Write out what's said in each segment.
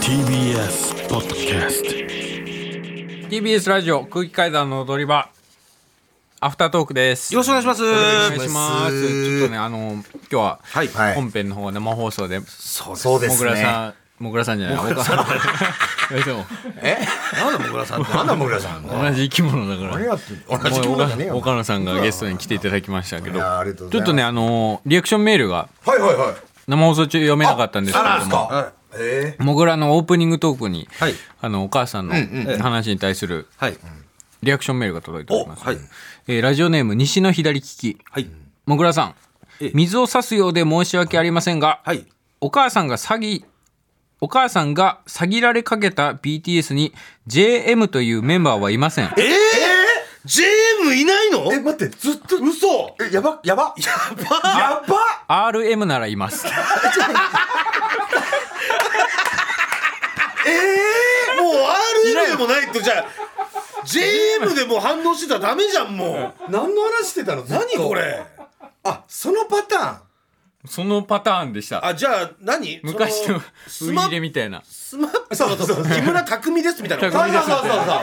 TBS ポッドキャスト TBS ラジオ空気階段の踊り場アフタートークですよろしくお願いします。お願いしますちょっとねあの今日ははい。はい本編の方生放送でそうそうですもぐらね。さんもぐらさんじゃない岡さん でもえ？なんだもぐらさん。なんだもぐらさん。同じ生き物だから同じ気もう分じゃね。岡野さんがゲストに来ていただきましたけどちょっとねあのリアクションメールがはいはいはい。生放送中読めなかったんですけれども。か。えもぐらのオープニングトークに、はい。あのお母さんの話に対するはい。リアクションメールが届いております、おはい。えーラジオネーム西の左利き。はい。もぐらさん。ええ。水を差すようで申し訳ありませんが、はい。お母さんが詐欺お母さんが詐欺られかけた BTS に JM というメンバーはいません。ええ JM いないの？ーえ待ってずっと嘘。えやばやば。やば。やば。RM ならいます。もう RM でもないってじゃあ JM でもう反応してたらダメじゃんもう。何の話してたの？何こ？れ？あそのパターン。そのパターンでした。あ、じゃあ何？昔のスマ入れみたいな。スマップそうそう木村拓哉ですみたいな。拓哉です。そうそうそうそう。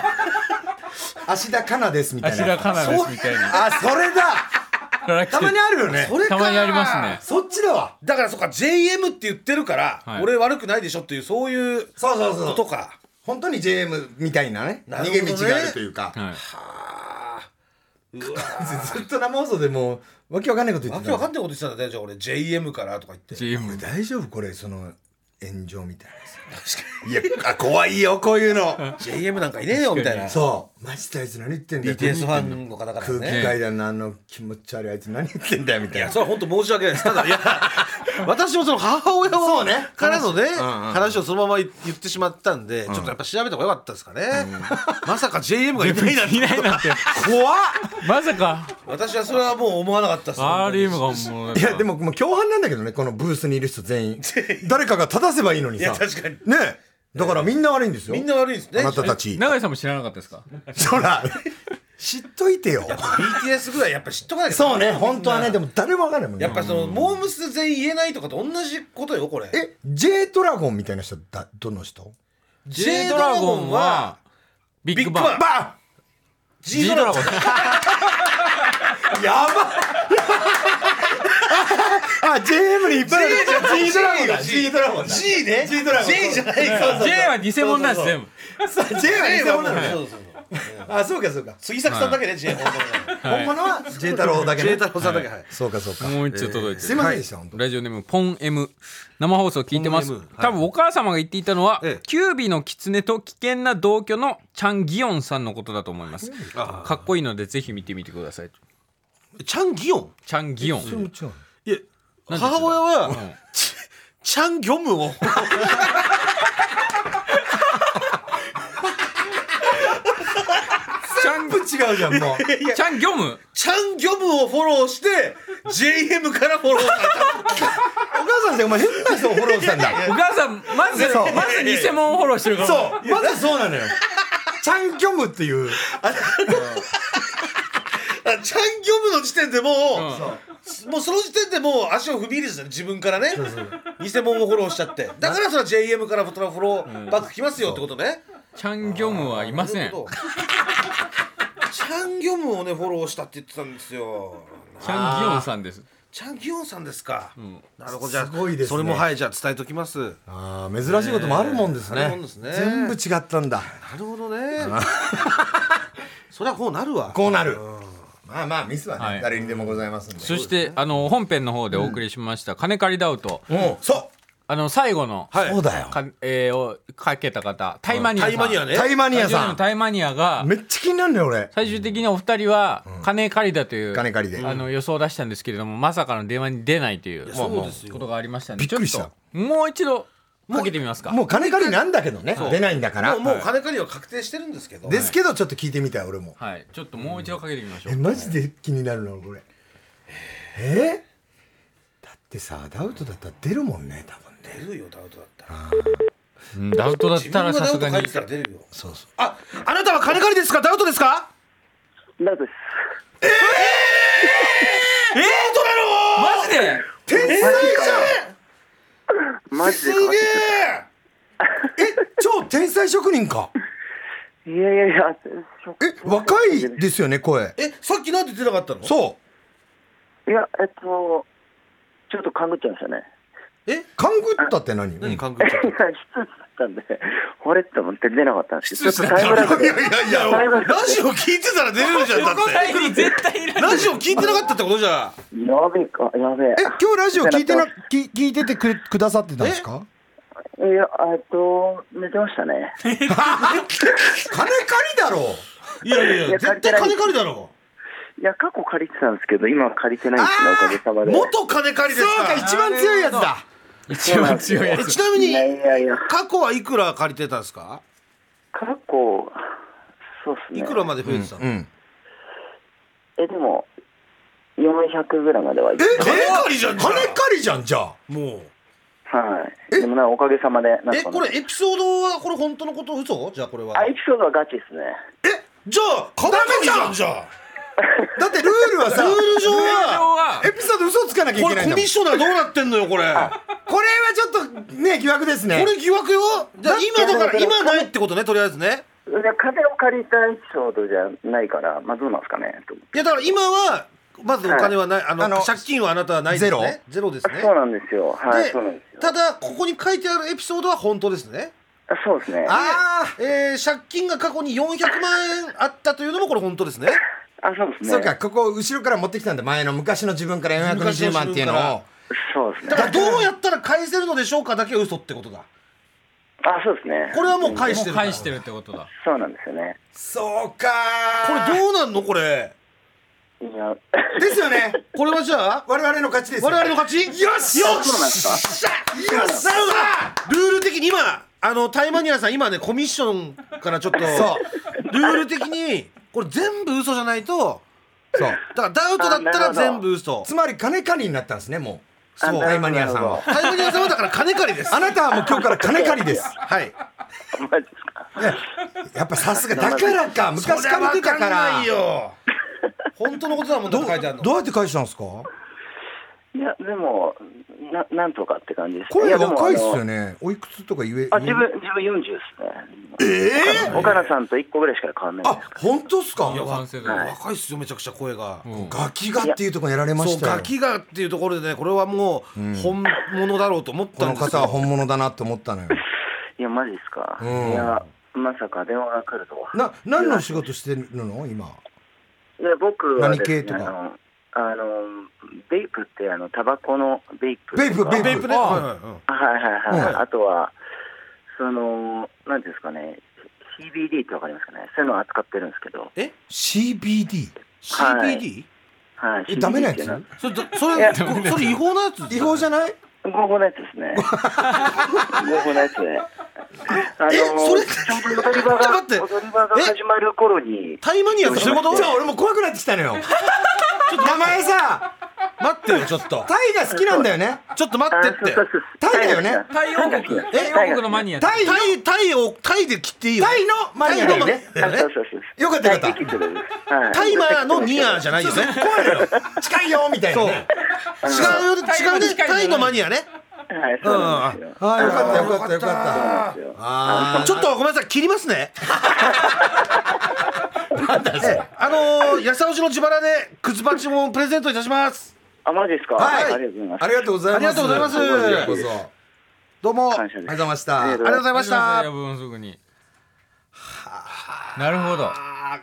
芦田香奈ですみたいな。芦田かなですみたいなあそれだ。たまにあるよね。それかたまにありますねそっちだわ。だからそっか JM って言ってるから、はい俺悪くないでしょっていうそういうそうそうそう。ことか。本当に JM みたいなねなね逃げ道があるというか、はい、うわずっと生放送でもうわけわかんないこと言ってたわけわかんないこと言ってたんだねじゃあ俺 JM からとか言って。JM 大丈夫これその炎上みたいなさ。いやあ怖いよこういうの。JM なんかいねえよみたいな。そう。マジであいつ何言ってんだよ。BTS ファンの方から空気ね。階段のあの気持ち悪いあいつ何言ってんだよみたいな。それは本当申し訳ないです。ただいや 私もその母親をそうね。からのね話うんうん。話をそのまま言ってしまったんで、ちょっとやっぱ調べた方が良かったですかね。まさか JM がいないなんて。いないなんて。怖っ。まさか。私はそれはもう思わなかったです。RM がもういやでももう共犯なんだけどねこのブースにいる人全員。誰かが正せばいいのにいやさ確かに。ねえ。だからみんな悪いんですよ。みんな悪いですね。あなたたち。永井さんも知らなかったですか？そら知っといてよ。BTS ぐらいやっぱ知っとかないとそうね本当はねでもも誰もわかんないもんね。やっぱそのモームス全員言えないとかと同じことよこれ。え J ドラゴンみたいな人だどの人？J ドラゴンはビッグバン。ビッグバン。バ G ドラゴン。ン。やばあ JM にいっぱいある。G ドラゴンだ。G ドラゴンだ。G ね。G ドラゴン。G じゃない。か。J は偽物なんです全部。J は偽物なのね。そうそうそうあそうかそうか。杉作さんだけね J 本物は J 太郎だけ J ね太郎さんだけはい。そうかそうか。もう一丁届いてる。すいませんでした本当。ラジオネームポン M 生放送聞いてます、多分お母様が言っていたのは、ええ。キュービの狐と危険な同居のチャン・ギヨンさんのことだと思います。あかっこいいのでぜひ見てみてください。チャンギヨン？チャン・ギヨン母親はチチャンギョムを。全部違うじゃんもう。チャン・ギョム？チャンギョムをフォローして JM からフォローされお母さんってお前変な人をフォローしたんだ。お母さんまずそう。まず偽物をフォローしてるから。そう。まずそうなのよ。チャンキョムっていう。た。あチャンギョムの時点でもう、もうその時点でもう足を踏み入れてたね自分からね。偽物をフォローしちゃって。だからそれは JM からフォローバック来ますよってことね、チャン・ギョムはいません。チャンギョムをねフォローしたって言ってたんですよ。チャン・ギヨンさんです。チャンギヨンさんですか、なるほど。じゃあすごいですね。それもはいじゃあ伝えときます。なあー珍しいこともあるもんですね。あるもんですね。全部違ったんだ。るほどね。そりゃこうなるわ。こうなるまあまあミスはね、はい。誰にでもございますんで。そしてあの本編の方でお送りしました、金借りダウトうん。そあの最後の、はい。そうだよ。かえーをかけた方タイマニアさん。タイマニアね。タイマニアさん。ムタイマニアがめっちゃ気になるね俺。最終的にお二人は金借りだという、金借りで。あの予想を出したんですけれどもまさかの電話に出ないというやそうですよ。ことがありましたんでびっくりした。ちょっともう一度かけてみますか。もう金借りなんだけどね。出ないんだから。もうもう金借りは確定してるんですけど。ですけどちょっと聞いてみたい俺も。はい。ちょっともう一度かけてみましょう、えマジで気になるのこれ。え？だってさダウトだったら出るもんね多分ね。出るよダウトだったら。うんダウトだっ自たらさすがに。そうそう。ああなたは金借りですか？ダウトですか？ダウトです。マジで？天才じゃんマジすでか？かってげええ超天才職人か？たいやいやいやえ若いですよね声。えさっきなんで出なかったの？そう。いやえっとちょっと勘ぐっちゃいましたねえ勘ぐったって何？何うん。勘ぐっちゃっ いや失礼だったんであれって思って出なかったんですけどちょっと失礼タイムラグでいやいやいや。タイムラジオ聞いてたら出れるじゃんだって。絶対いらラジオ聞いてなかったってことじゃ。んやべえかやべえ。え今日ラジオ聞いてな聞聞いててくれくださってたんですか？いやえっと寝てましたね。金借りだろ。いやいやいや絶対金借りだろ。いや過去借りてたんですけど今は借りてないんですねおかげさまで。元金借りですか。そうか一番強いやつだ一番強いやえつちなみにいやいやいや。過去はいくら借りてたんですか？過去そうっすね。いくらまで増えてたの？うんえでも400ぐらいまではいって金借りじゃんじゃ金借りじゃんじゃあんもう。はい。でもなおかげさまでなんか。えこれエピソードはこれ本当のこと嘘？じゃあこれは。あエピソードはガチですね。えじゃあ金借りじゃんじゃあ だってルールはさルール上ははエピソード嘘つかなきゃいこけないんだもん。れコミッショナーどうなってんのよこれ。こ これはちょっとね疑惑ですね。れ疑惑よ。じゃあ今だから今ないってことねとりあえずね。いや金を借りたエピソードじゃないからまあどうなんですかねいやだから今はまずお金はない、あのあの借金はあなたはないですね。ゼロ。ですね。そうなんですよ。はいでそうなんですよ。ただここに書いてあるエピソードは本当ですね。あそうですね。ああえー、借金が過去に400万円あったというのもこれ本当ですねあそうですね。そうかここ後ろから持ってきたんだ。前の昔の自分から420万っていうのを。そうですね。だからどうやったら返せるのでしょうかだけは嘘ってことだ。あそうですね。これはもう返してる返してるってことだ。そうなんですよね。そうかこれどうなんのこれ？いや。ですよね。これはじゃあ？我々の勝ちですよ我々の勝ち？よしよそうなんですかしよっしゃ！ルール的に今あのタイマニアさん今ねコミッションからちょっと。そルール的にこれ全部嘘じゃないとそう。だからダウトだったら全部嘘。つまり金借りになったんですねもう。そうタイマニアさんは。タイマニアさんはだから金借りです。あなたはもう今日から金借りです。はい。マジですか。いややっぱさすがだからか昔そりゃ借りてたかわら本当のことだもんだって書いてあるの。どうやって返したんですか？いやでもななんとかって感じです声やでも若いっすよね。おいくつとか言えあ自分自分40ですね。ええ岡野さんと1個ぐらいしか変わんないあです本当っすか？完成だはい。若いっすよめちゃくちゃ声が。ガキがっていうところやられましたよ。ガキがっていうところでねこれはもう本物だろうと思っこのたんですよ。方は本物だなって思ったのよ。いやマジですか、うん。いやまさか電話が来るとは。な何の仕事してるの？今。いや僕はです、ね、何系とか？あのベイプってあのタバコのベイプベイプベイプ。ベイプね。あはいはいはいあとはそのなんていうんですかね。CBD ってわかりますかね。そういうのを扱ってるんですけど。CBD CBD? はい。えダメなやつ？それそれ違法なやつ違法じゃない？合法のやつですね。合法のやつで。あのえそれちょうど踊り場ちょっとが踊り場が始まる頃にタイマニアってそういうことじゃあ俺も怖くなってきたのよ。名前さ待ってよちょっと。タイが好きなんだよね。ちょっと待ってって。タイだよね。太陽国。え？太陽国のマニアタイの？タイタイをタイで切っていいよタイのマニアだよね。よかったよかった。タイマーのニアじゃないよね。怖いのよ。近いよみたいなそう。ね違う違うね。タイのマニアね。はいそうなんですよ。ああよかったよかったよかった。ですよ。あちょっとごめんなさい切りますね。えあのー、安尾市の自腹でくずバチもプレゼントいたしますあマジですか？はい。ありがとうございます。ありがとうございます。ありがとうございます。こちらこそ。ありどうも。あ感謝です。がとうございました。ありがとうりがとうございました。夜分すぐに。なるほど。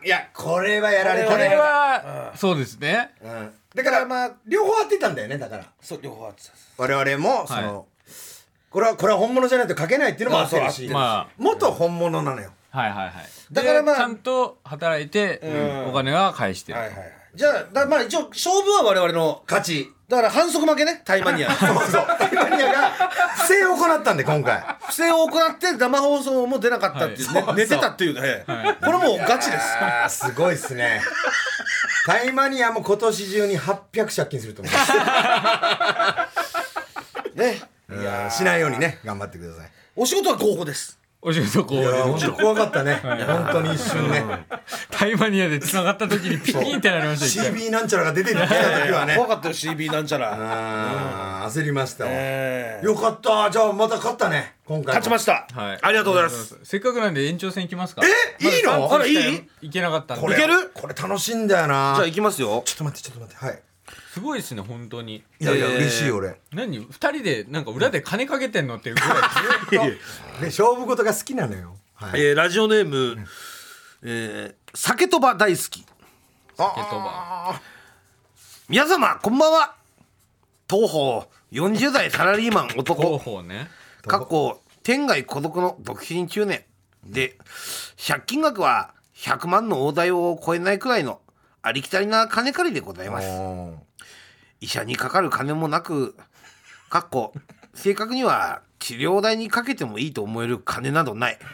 いやこれはやられこれはそうですね。うん。だからまあ両方当てたんだよねだから。そう両方あってた我々もそのこれはこれは本物じゃないと書けないっていうのもあってるしま元本物なのよ。はいはいはい。だからまあでちゃんと働いてお金は返してるはいはいはいじゃあだまあ一応勝負は我々の勝ち。だから反則負けね。タイマニア そうそう。タイマニアが不正を行ったんで今回。不正を行って生放送も出なかったっていう、ねはい寝てたっていうね、これもうガチです。あーすごいっすね。タイマニアも今年中に800借金すると思います。ね。いやしないようにね頑張ってください。お仕事は合法ですお仕事こいやう本当怖かったね。本当に一瞬ね。タイマニアで繋がった時にピキンってなりました CB なんちゃらが出てきた時はね。怖かったよ CB なんちゃら。焦りましたよかった。じゃあまた勝ったね。今回勝ちました。はい。ありがとうございます。せっかくなんで延長戦いきますか。え？いいの？あらいい？いけなかったんで。これいけるこれ楽しいんだよな。じゃあ行きますよ。ちょっと待ってちょっと待って。はいすごいですね本当に。いやいやえー。嬉しい俺。何？二人でなんか裏で金かけてんのっていうぐらいずっとで勝負事が好きなのよ。はい。えーラジオネームえー酒とば大好き。酒とば。皆様こんばんは。東方40代サラリーマン広男報ね。かっこ天涯孤独の独身中年。で借金額は100万の大台を超えないくらいのありきたりな金借りでございます医者にかかる金もなくかっこ正確には治療代にかけてもいいと思える金などない。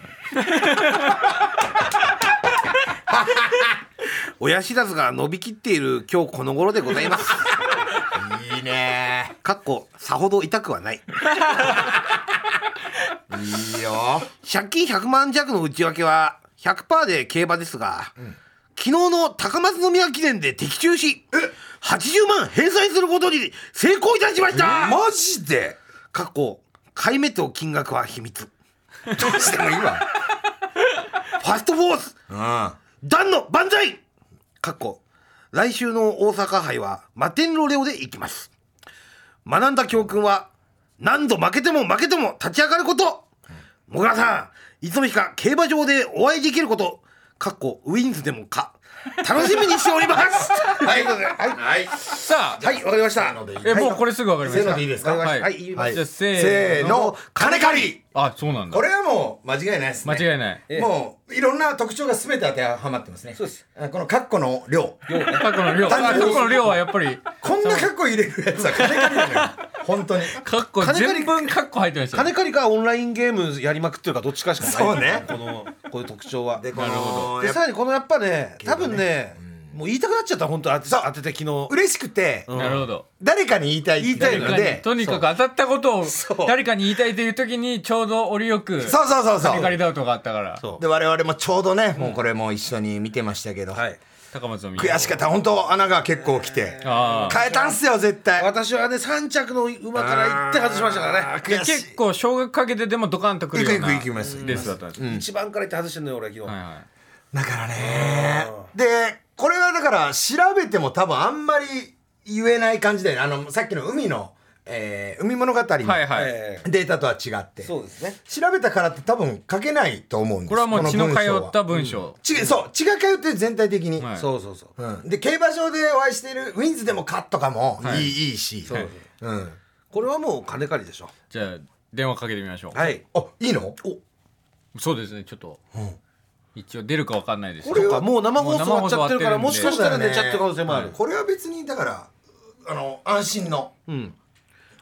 親知らずが伸びきっている今日この頃でございます。いいね。かっこさほど痛くはない。いいよ。借金100万弱の内訳は100%で競馬ですが、昨日の高松宮記念で的中し80万返済することに成功いたしました。マジで？かっこ買い目と金額は秘密。どうしてもいいわファストフォース。うん。ダンの万歳。かっこ来週の大阪杯はマテンロレオで行きます。学んだ教訓は何度負けても負けても立ち上がること。もぐらさんいつの日か競馬場でお会いできることかっこウィンズでもか。楽しみにしております。はいはい。はい。さあ。はいわかりました。えもうこれすぐわかりませーしたのでいいですか？はい。はい言います。じゃあせせーの。金借り。あそうなんだ。これはもう間違いないですね。間違いない。もういろんな特徴が全て当てはまってますね。そうです。あこのカッコの量。過去の量。単純に。過去の量はやっぱり。こんなカッコ入れるやつは金借りなのよ本当に。カッコ全文カッコ入ってましたね。金借りかオンラインゲームやりまくってるかどっちかしかない。そうね。このこういう特徴は。でさらにこのやっぱね多分ねもう言いたくなっちゃった本当当て当てて昨日。嬉しくて。うん。なるほど。誰かに言いたい言いたいのでとにかく当たったことを誰かに言いたいという時にちょうど折よくそうそうそうそう。金借りダウトがあったから。そう。で我々もちょうどねもうこれも一緒に見てましたけど。はい高松を見悔しかった。本当穴が結構来て。変えたんすよ絶対。私はね3着の馬から行って外しましたからね。結構少額かけてでもドカンとくるようなレースだったんです一番から行って外してんのよ俺昨日、はいはい。だからね。でこれはだから調べても多分あんまり言えない感じであのさっきの海の、えー海物語のはいはい。えデータとは違って、そうですね。調べたからって多分書けないと思うんです。これはもう血の通った文文章ちそう血が通ってる全体的に、はい。そうそうそう。うん、で競馬場でお会いしているウィンズでも勝とかもい。い,、はいい、いし。そうそううん、これはもう金借りでしょ。じゃあ電話かけてみましょう。はい。あいいの？そうですねちょっと。一応出るかわかんないです。これはもう生放送終わっちゃってるからもしかしたら寝ちゃってる可能性もある、これは別にだからあの安心の。うん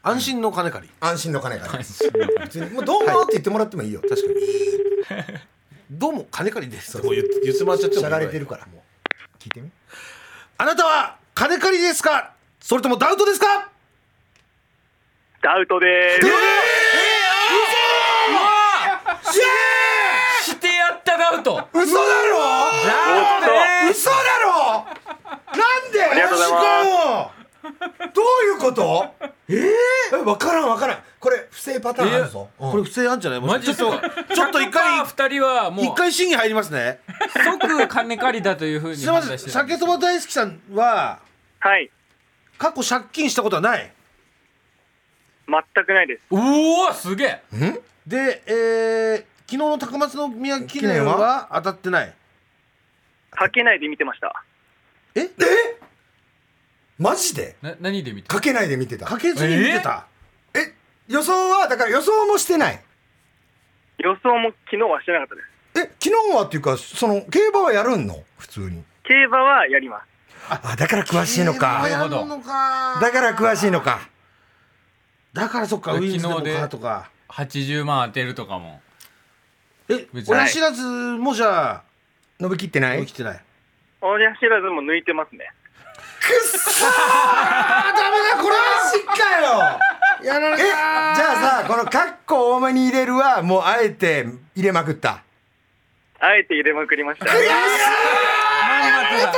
安心の金借り。安心の金が別にもうどうもって言ってもらってもいいよ、確かに。どうも金借りです。ってもう言って言ってもらっちゃってもしゃがれてるからもう。聞いてみ？あなたは金借りですか？それともダウトですか？ダウトでーす。してやったダウト。嘘だろ？ダウト嘘だろ？なんで？ありがとうございますどういうこと？ええ分からん分からん。これ不正パターンあるぞ、うん。これ不正あんじゃない？もしマジっすか ちょっと一回100%二人はもう。一回審議入りますね。即金借りだというふうにすいません酒そば大好きさんははい。過去借金したことはない？全くないです。うおすげえ。で、えー、昨日の高松宮記念は当たってない。かけないで見てました。え？マジで？な何で見てかけないで見てた。かけずに見てた、え？予想はだから予想もしてない？予想も昨日はしてなかったです。え昨日はっていうかその競馬はやるんの？普通に。競馬はやります。あだから詳しいのか。なるほどだから詳しいのか。だからそっかウィンズでもとか。80万当てるとかも。え別に。親知らずもじゃあ伸びきってない？起きてない。親知らずも抜いてますね。くっそーダメだこれマジかよ。やられえじゃあさこのカッコ多めに入れるはもうあえて入れまくった。あえて入れまくりました。まんまとだ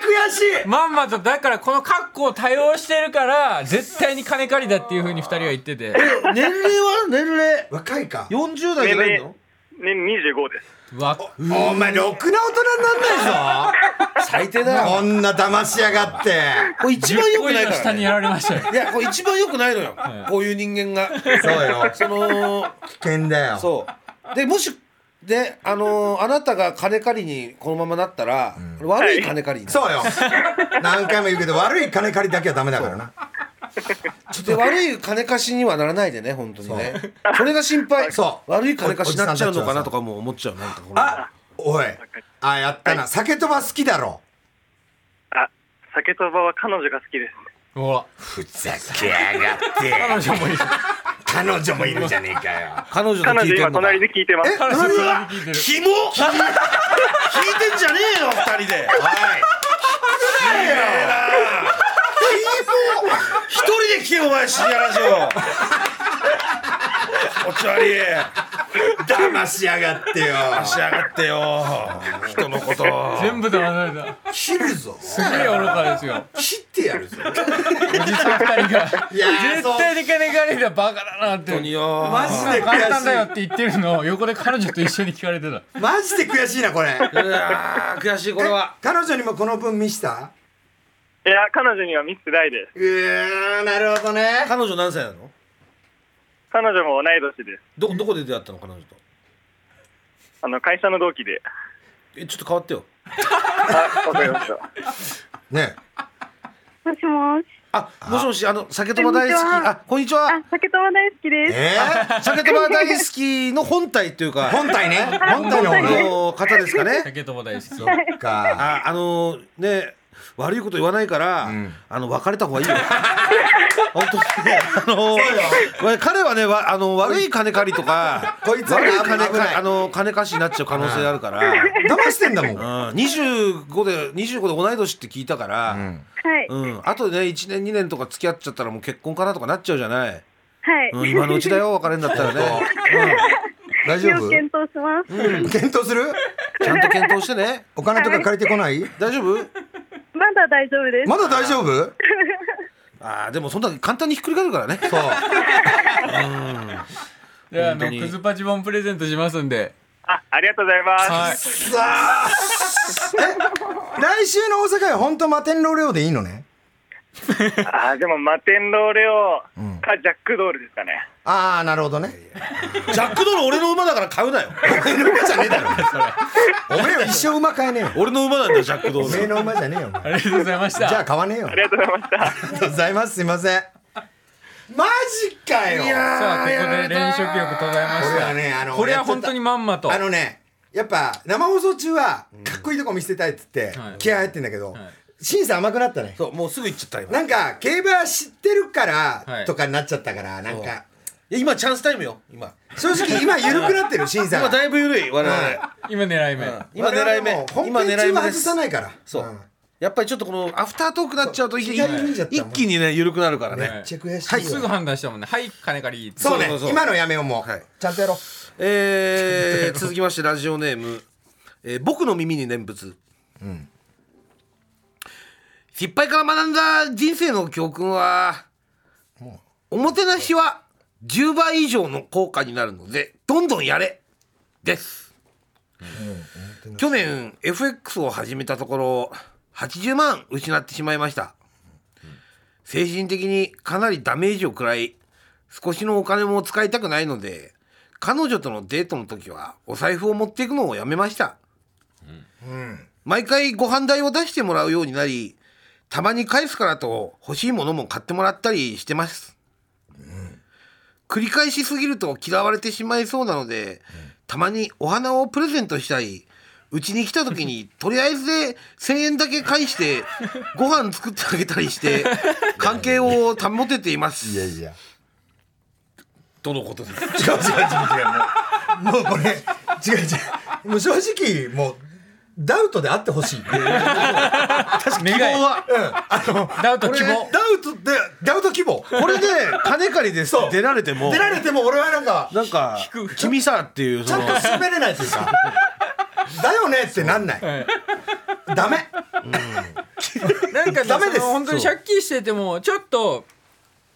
悔しい。まんまとだからこの格好を多用してるから絶対に金借りだっていうふうに二人は言ってて。年齢は？年齢。若いか。40代じゃないの？年25です。うわお前ろくな大人になんないぞ最低だよ。こんな騙しやがって。これ一番良くない10個以上から、ね、下にやられましたよ。いやこれ一番良くないのよ、こういう人間が。そうよ。その危険だよ。そう。でもしであのーあなたが金借りにこのままなったら、悪い金借りになる。そうよ。何回も言うけど悪い金借りだけはダメだからな。で悪い金貸しにはならないでね本当にね。それが心配。そう。悪い金貸しになっちゃうのかなとかも思っちゃうなんかこのあおいあやったな。酒とば好きだろ。あ、酒とばは彼女が好きです。ほらふざけやがって。彼女もいる彼女もいるじゃねえかよ。彼女と彼女今聞いてんのか。隣で聞いてます。彼女隣で聞いてる。キモ聞いてんじゃねえよ二人で一人で聞けよお前深夜ラジオ気持ち悪い騙しやがってよ。しやがってよ。人のこと。全部騙された。切るぞ。すげえ愚かですよ。切ってやるぞ。おじさん二人が。いやー絶対に金借りだバカだなって。マジで簡単だよっ悔て言ってるのを横で彼女と一緒に聞かれてた。マジで悔しいなこれ。いやー悔しいこれは。彼女にもこの文見した？いや、彼女には見せてないです。うーなるほどね。彼女何歳なの？彼女も同い年です。どどこで出会ったの彼女と？あの、会社の同期で。えちょっと変わってよ。あ、わかりました。ねもしもし。あもしもしあの酒とば大好き。あこんにちは。あ、酒とば大好きです。え。ー、酒とば大好きの本体っていうか。本体ね。本体のあ方ですかね。酒とば大好き。そっか。ああのね悪いこと言わないから、ん。あの別れた方がいいよ 本当に。ねあのわ彼はねわあの悪い金借りとかこいつは悪い金危ない。かあの金貸しになっちゃう可能性あるから、騙してんだもん。うん、25で25で同い年って聞いたから、うん。はい。あとでね1年2年とか付き合っちゃったらもう結婚かなとかなっちゃうじゃない、はい。うん、今のうちだよ別れんだったらね、大丈夫？要検討します。検討する？うん、ちゃんと検討してね。お金とか借りてこない？大丈夫？まだ大丈夫です。まだ大丈夫？あーでもそんな簡単にひっくり返るからね。そう。であの本当に。クズパチボンプレゼントしますんで。あ、ありがとうございます。はい。さあ。え来週の大阪は本当摩天楼レオでいいのね？あ、でも、マテンローレオかジャックドールですかね。ああなるほどね。ジャックドール俺の馬だから買うなよ。お前の馬じゃねえだろ。お前は一生馬買えねえよ。俺の馬なんだよジャックドおめえールの馬じゃねえよ。お 前ありがとうございました。じゃあ買わねえよ。ありがとうございました。ありがとうございます。すいません。マジかよ。さあここで連勝記録途絶えまこれはしたねあのこれは本当にまんまと。あのねやっぱ生放送中はかっこいいとこ見せたいっつってはい。気合入ってんだけどはい審査甘くなったね。そうもうすぐ行っちゃった今。なんか競馬知ってるかはい。らとかになっちゃったからなんか。いや今チャンスタイムよ今。正直今緩くなってる 審査が。今だいぶ緩い我々、今狙い目。今狙い目今狙い目。です。さないから。そう、ん。やっぱりちょっとこのアフタートークなっちゃうと一気にね緩くなるからね、はいめっちゃ悔しいはいよすぐ判断したもんね。はい金借りそうね。そうそうそう。今のやめようもう。はい。ちゃんとやろう。えー、続きましてラジオネーム、えー僕の耳に念仏、失敗から学んだ人生の教訓はおもてなしは10倍以上の効果になるのでどんどんやれです、去年 FX を始めたところ80万失ってしまいました。精神的にかなりダメージを食らい少しのお金も使いたくないので彼女とのデートの時はお財布を持っていくのをやめました、毎回ご飯代を出してもらうようになりたまに返すからと欲しいものも買ってもらったりしてます、繰り返しすぎると嫌われてしまいそうなので、たまにお花をプレゼントしたりうちに来た時にとりあえずで1,000円だけ返してご飯作ってあげたりして関係を保てています。いやいや。とのことです違う違う違う違うもうこれ違う違う。もう正直もうダウトであってほしい。確かに。希望は。あのダウト希望。ダウトでダウト希望。これで金借りです出られても。出られても俺はなんかなんか君さっていうちゃんと滑れないというか。だよねってなんない。ダメ。なんかねダメです。その本当に借金しててもちょっと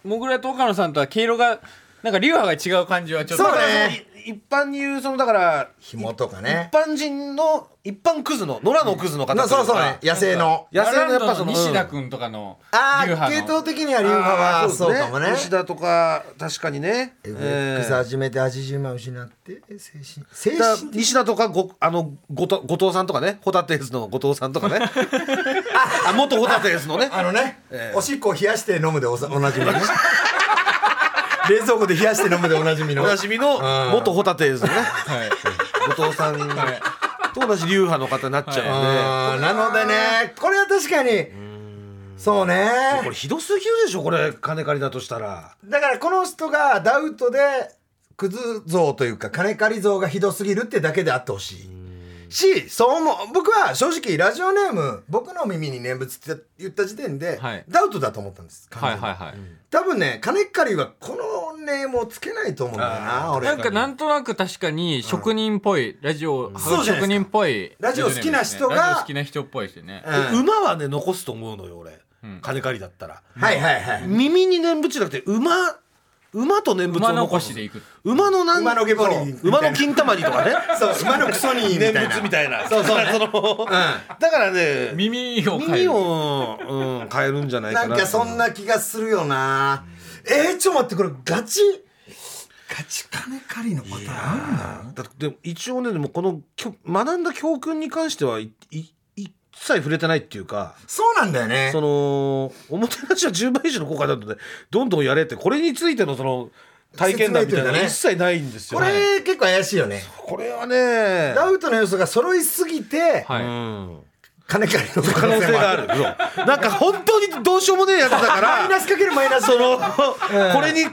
もぐらと岡野さんとは毛色がなんか流派が違う感じはちょっと。そうね一般に言うそのだから紐とかね。一般人の一般クズの野良のクズの方なそうそうね。野生の。野生のやっぱその西田君とかのああ系統的には流派はそうかもね。西田とか確かにね、え FX ー。始めて80万失って精神精だ神西田とかごあの後藤後藤さんとかね。ホタテーズの後藤さんとかね。あ元ホタテーズのね。あのね、ええおしっこを冷やして飲むでおさおなじみのね 冷蔵庫で冷やして飲むでおなじみの。おなじみの元ホタテーズのね。はい。後藤さん。と同じ流派の方になっちゃうんで、なのでねこれは確かに。そうね。これひどすぎるでしょこれ金借りだとしたら。だからこの人がダウトでクズ像というか金借り像がひどすぎるってだけであってほしいしそう思う。僕は正直ラジオネーム僕の耳に念仏って言った時点で、はい。ダウトだと思ったんです。はいはいはい。多分ね金借りはこのネームをつけないと思うんだよな俺なんかなんとなく確かに職人っぽいラジオそうじゃないですか。職人っぽい。ラジオ好きな人がラジオ好きな人っぽいですよね。うん。馬はね残すと思うのよ俺、金借りだったら。はいはいはい。耳に念仏じゃなくて馬馬と念仏を馬残残す。しでいく。馬のなん馬のゲボリそう馬の金玉にとかね。そう馬のクソに念な。仏みたいな。そうそう。ねだからそのだからね耳を変え耳るを、うん、変えるんじゃないかな。なんかそんな気がするよな。えー、ちょっと待ってこれガチ？ガチ金借りのパターンあるんだろだってでも一応ねでもこのきょ学んだ教訓に関してはいい一切触れてないっていうかそうなんだよね。そのおもてなしは10倍以上の効果だとねどんどんやれってこれについてのその体験談みたいなのが一切ないんですよこれ結構怪しいよね。これはねダウトの要素が揃いすぎてはい。うん。金借りの可能性がある。なんか本当にどうしようもねえやつだか マイナらスかけるマイナス。そのこれに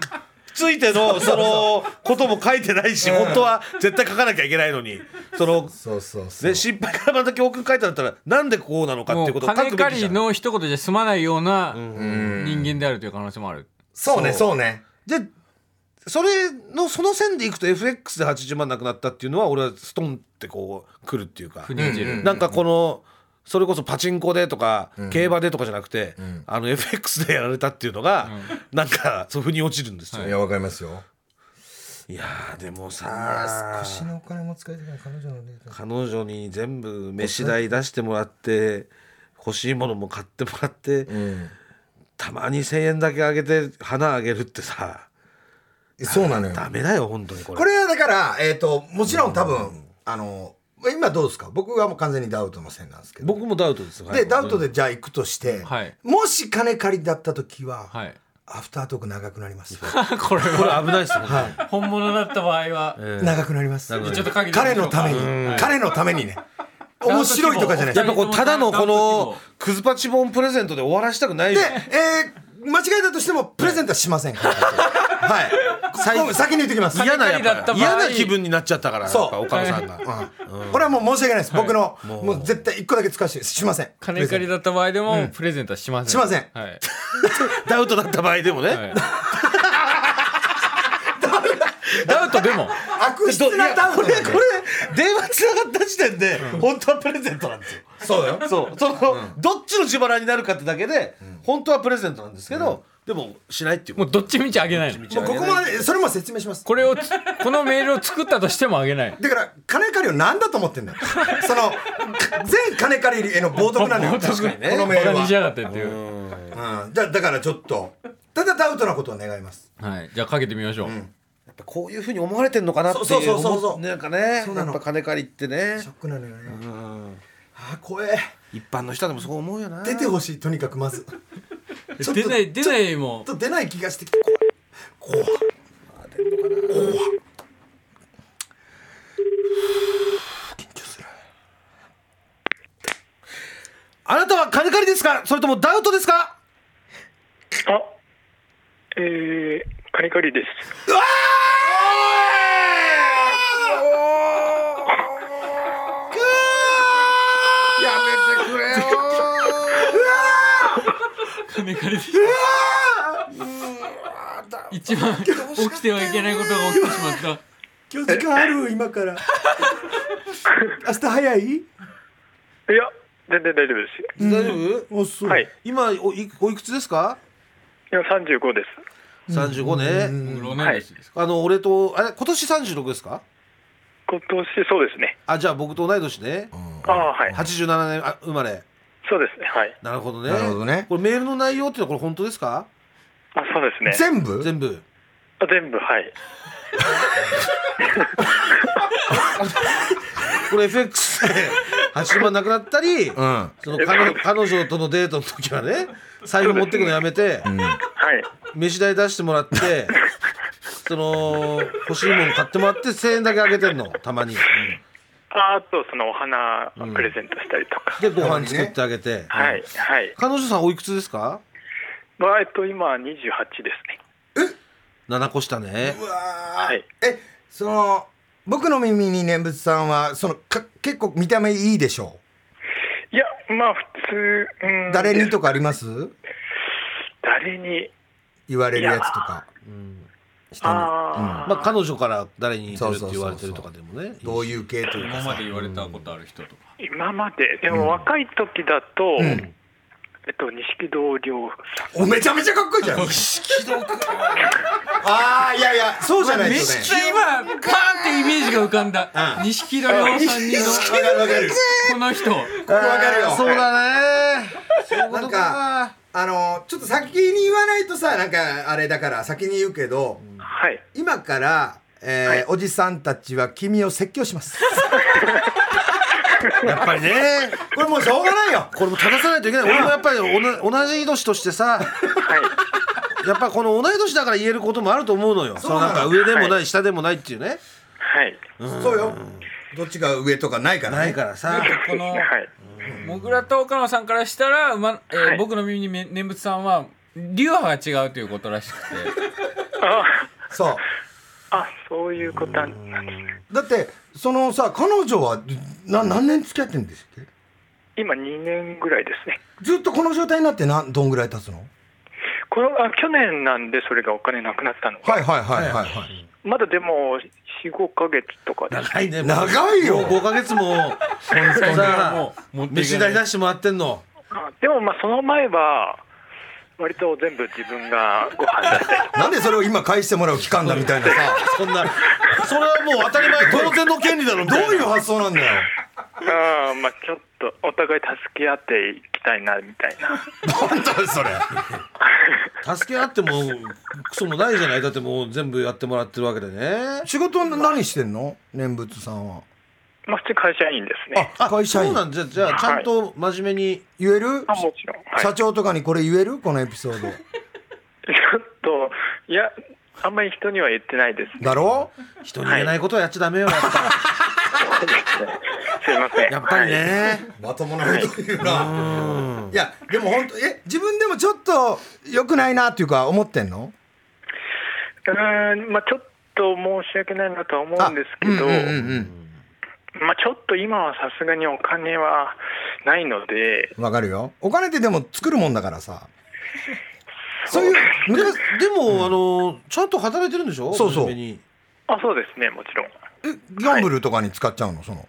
ついてのそのことも書いてないし本当は絶対書かなきゃいけないのに。そのそうそうそう。ね、失敗からまた教訓書いてあったらなんでこうなのかってもいううことを書金くべきじゃん。の一言じゃ済まないような人間であるという可能性もある。そうねそう。ね。でそれのその線でいくと FX で80万なくなったっていうのは俺はストンってこう来るっていうか、腑に落ちる。なんかこのそれこそパチンコでとか、競馬でとかじゃなくて、あの FX でやられたっていうのが、なんかそう腑に落ちるんですよ、い。やわかりますよ。いやーでもあさ少しのお金も使いたくない彼女の 彼女に全部飯代出してもらって欲しいものも買ってもらって、たまに1,000円だけあげて花あげるってさそうなのよ。ダメだよ本当にこれ。これはだからえっともちろん多分あの今どうですか？僕はもう完全にダウトの線なんですけど僕もダウトですよ。でダウトでじゃあ行くとしてはい。もし金借りだった時ははい。アフタートーク長くなります？こ れこれは危ないですよ、本物だった場合は。長くなります。ちょっと限りましょう彼のために。彼のためにね。面白いとかじゃない。やっぱこうただのこのクズパチボンプレゼントで終わらしたくないでよ、えー、間違えたとしてもプレゼントはしません。からはい先に言ってきます。嫌な嫌な気分になっちゃったからそう。岡野さんが、これはもう申し訳ないです。僕のもう。絶対一個だけ使わせてしません。金借りだった場合でもプレゼントはしません。しません。はい。ダウトだった場合でもね、はい。ダウト。でも。悪質なダウト。これこれ電話つながった時点で、本当はプレゼントなんですよそうだよ。そう。その、どっちの自腹になるかってだけで、本当はプレゼントなんですけど、でもしないっていう。もうどっちみちあげないもうここまでそれも説明します。これをつ このメールを作ったとしてもあげない。だから金借りを何だと思ってんだよ。その全金借りへの冒涜なのよ。確かにね。このメールは。にしやがってっていう。うん。だだからちょっと。ただダウトなことを願います。はい。じゃあかけてみましょう。やっぱこういうふうに思われてんのかなっていうそうそうそうそう思なんかね。そうなの。やっぱ金借りってね。ショックなのよねあー怖え。一般の人でもそう思うよな。出てほしいとにかくまず。ちょっと出ない出ないも。ちょっと出ない気がしてきて。怖い怖い怖い緊張する。あなたは金借りですか？それともダウトですか？あ、えー、カリカリです。金借りて一番起きてはいけないことが起きてしまった。今日時間ある？今から。明日早い？いや、全然大丈夫です。よ。大丈夫？おそ。うはい。今おいおいくつですか？今35です。35ね。僕同い。年です。かあの俺とあれ？今年36ですか？今年そうですね。あじゃあ僕と同い年ね。ああ、はい。87年あ生まれそうですね。はい。なるほどねなるほどねこれメールの内容っていうのはこれ本当ですか？あ、そうですね。全部？全部あ全部、はい。これ FX で80万なくなったり、うんその彼女彼女とのデートの時はね財布持ってくのやめて、はい。飯代出してもらってその欲しいもの買ってもらって1000円だけあげてんのたまにああと、そのお花プレゼントしたりとか。でご飯作ってあげて、はい。はい。彼女さんおいくつですか？まあ、えっと、今28ですね。7個下ねうわはい。えその僕の耳に念仏さんはそのか結構見た目いいでしょいや、まあ、普通、うん。誰にとかあります？誰に？言われるやつとか人にああ、まあ彼女から誰に似てるって言われてるとかでもね。どういう系というかさ。今まで言われたことある人とか。今まで、でも若い時だと、えっと、錦戸亮さん。おめちゃめちゃかっこいいじゃん。ああいやいやそうじゃないとね。めっちゃ今パーンってイメージが浮かんだ。錦戸亮さんにのわかるわかるこの人。わかるよ。そうだね。そういうことなんかあのちょっと先に言わないとさなんかあれだから先に言うけどはい。今から、えーはい。おじさんたちは君を説教します。やっぱりね。これもうしょうがないよ。これも正さないといけない。俺もやっぱりおな同じ年としてさはい。やっぱこの同い年だから言えることもあると思うのよ。その。なんか上でもない下でもないっていうね。はい。そうよ。どっちが上とかないからね。ないからさ。このはい。もぐらと岡野さんからしたら、まえーはい。僕の耳にめ念仏さんは流派が違うということらしくて。あ そう。あ、そういうことなんですね。だってそのさ彼女はな何年付き合ってんですっけ？今2年ぐらいですね。ずっとこの状態になってなんどんぐらい経つの？このあ去年なんでそれがお金なくなったのが、はいはいはいはい。はいまだでも4、5ヶ月とか。長いね。長いよ。もう5ヶ月も。さ飯代出してもらってんのあでもまあその前は、割と全部自分がご飯出したりなんでそれを今返してもらう期間だみたいなさそんなそれはもう当たり前当然の権利だろみどういう発想なんだよあーまあちょっとお互い助け合っていきたいなみたいな。本当それ。助け合ってもクソもないじゃない。だってもう全部やってもらってるわけでね。仕事何してんの？念仏さんは。まあ普通に会社員ですね。あ会社員。そうなんじゃじゃあちゃんと真面目に。言える？あもちろん。はい、社長とかにこれ言える？このエピソード。ちょっと、いや、あんまり人には言ってないです。ね。だろ？人に言えないことはやっちゃダメよやっぱ。すいません。やっぱりね。まともなこと言うな。いやでも本当え自分でもちょっと良くないなっていうか思ってんの？はい。うーん、まあちょっと申し訳ないなとは思うんですけど、うんうんうんうん。まあちょっと今はさすがにお金はないので、わかるよ。お金ってでも作るもんだからさそういうで昔でも、あのちゃんと働いてるんでしょ？そうそう。真面目に。あ、そうですね、もちろん。えギャンブルとかに使っちゃうの？その。